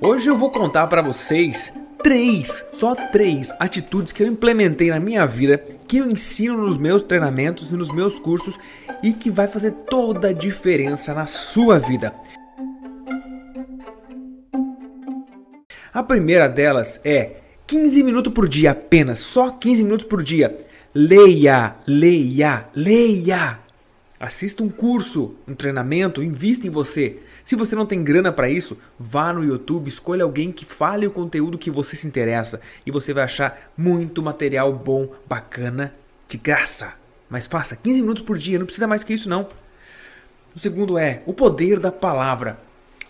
Hoje eu vou contar para vocês três, só três atitudes que eu implementei na minha vida, que eu ensino nos meus treinamentos e nos meus cursos e que vai fazer toda a diferença na sua vida. A primeira delas é 15 minutos por dia apenas, só 15 minutos por dia. Leia, leia, leia. Assista um curso, um treinamento, invista em você. Se você não tem grana para isso, vá no YouTube, escolha alguém que fale o conteúdo que você se interessa e você vai achar muito material bom, bacana, de graça. Mas faça 15 minutos por dia, não precisa mais que isso não. O segundo é o poder da palavra.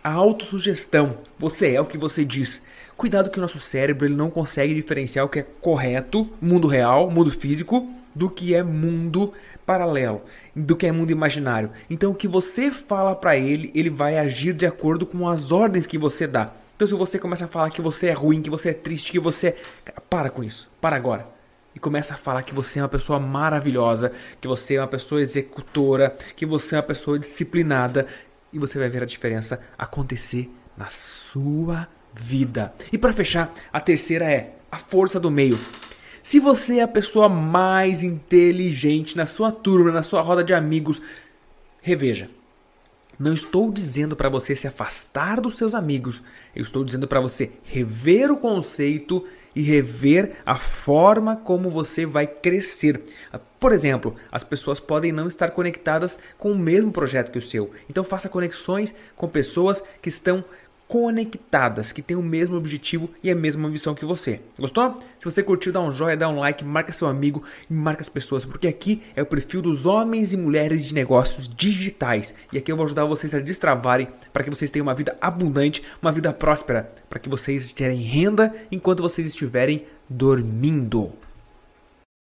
A autossugestão. Você é o que você diz. Cuidado que o nosso cérebro ele não consegue diferenciar o que é correto, mundo real, mundo físico, do que é mundo paralelo, do que é mundo imaginário. Então o que você fala para ele, ele vai agir de acordo com as ordens que você dá. Então se você começa a falar que você é ruim, que você é triste, que você é... para com isso. Para agora. E começa a falar que você é uma pessoa maravilhosa, que você é uma pessoa executora, que você é uma pessoa disciplinada e você vai ver a diferença acontecer na sua vida. E para fechar, a terceira é a força do meio. Se você é a pessoa mais inteligente na sua turma, na sua roda de amigos, reveja. Não estou dizendo para você se afastar dos seus amigos. Eu estou dizendo para você rever o conceito e rever a forma como você vai crescer. Por exemplo, as pessoas podem não estar conectadas com o mesmo projeto que o seu. Então faça conexões com pessoas que estão conectadas, que têm o mesmo objetivo e a mesma missão que você. Gostou? Se você curtiu, dá um joinha, dá um like, marca seu amigo e marca as pessoas, porque aqui é o perfil dos homens e mulheres de negócios digitais. E aqui eu vou ajudar vocês a destravarem para que vocês tenham uma vida abundante, uma vida próspera, para que vocês gerem renda enquanto vocês estiverem dormindo.